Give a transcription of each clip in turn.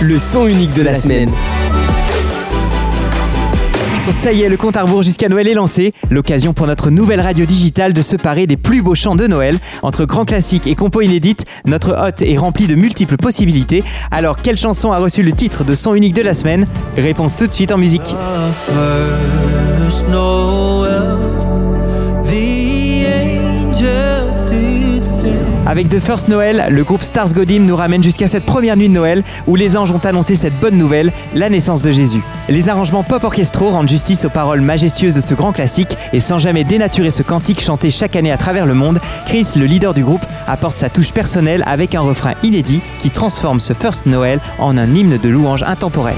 le son unique de la semaine. Ça y est, le compte à rebours jusqu'à Noël est lancé. L'occasion pour notre nouvelle radio digitale de se parer des plus beaux chants de Noël. Entre grands classiques et compos inédites, notre hôte est rempli de multiples possibilités. Alors, quelle chanson a reçu le titre de son unique de la semaine? Réponse tout de suite en musique. Avec The First Noël, le groupe Stars Godim nous ramène jusqu'à cette première nuit de Noël où les anges ont annoncé cette bonne nouvelle, la naissance de Jésus. Les arrangements pop orchestraux rendent justice aux paroles majestueuses de ce grand classique et sans jamais dénaturer ce cantique chanté chaque année à travers le monde, Chris, le leader du groupe, apporte sa touche personnelle avec un refrain inédit qui transforme ce First Noël en un hymne de louange intemporel.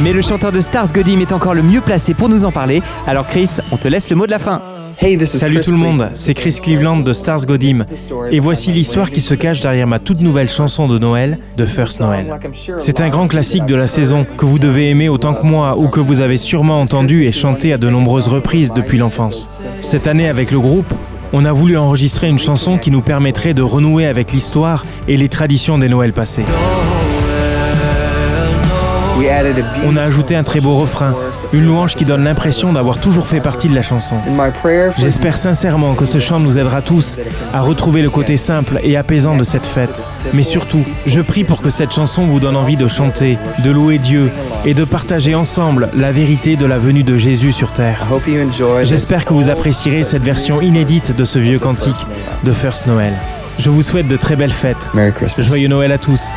Mais le chanteur de Stars Godim est encore le mieux placé pour nous en parler, alors Chris, on te laisse le mot de la fin. Salut tout le monde, c'est Chris Cleveland de Stars Godim. Et voici l'histoire qui se cache derrière ma toute nouvelle chanson de Noël, The First Noël. C'est un grand classique de la saison que vous devez aimer autant que moi ou que vous avez sûrement entendu et chanté à de nombreuses reprises depuis l'enfance. Cette année avec le groupe, on a voulu enregistrer une chanson qui nous permettrait de renouer avec l'histoire et les traditions des Noëls passés. On a ajouté un très beau refrain, une louange qui donne l'impression d'avoir toujours fait partie de la chanson. J'espère sincèrement que ce chant nous aidera tous à retrouver le côté simple et apaisant de cette fête. Mais surtout, je prie pour que cette chanson vous donne envie de chanter, de louer Dieu et de partager ensemble la vérité de la venue de Jésus sur terre. J'espère que vous apprécierez cette version inédite de ce vieux cantique de First Noël. Je vous souhaite de très belles fêtes. Joyeux Noël à tous.